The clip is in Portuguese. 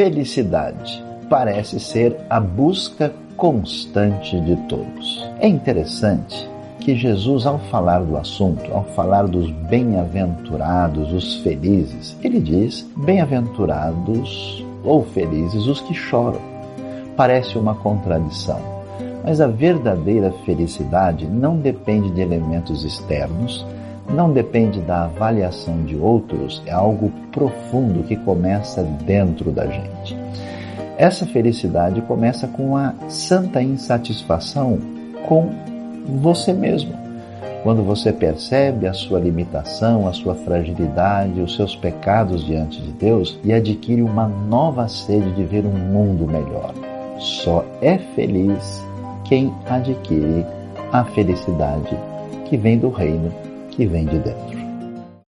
felicidade parece ser a busca constante de todos. É interessante que Jesus, ao falar do assunto, ao falar dos bem-aventurados, os felizes, ele diz: bem-aventurados ou felizes os que choram. Parece uma contradição, mas a verdadeira felicidade não depende de elementos externos, não depende da avaliação de outros, é algo profundo que começa dentro da gente. Essa felicidade começa com a santa insatisfação com você mesmo. Quando você percebe a sua limitação, a sua fragilidade, os seus pecados diante de Deus e adquire uma nova sede de ver um mundo melhor. Só é feliz quem adquire a felicidade que vem do reino, que vem de dentro.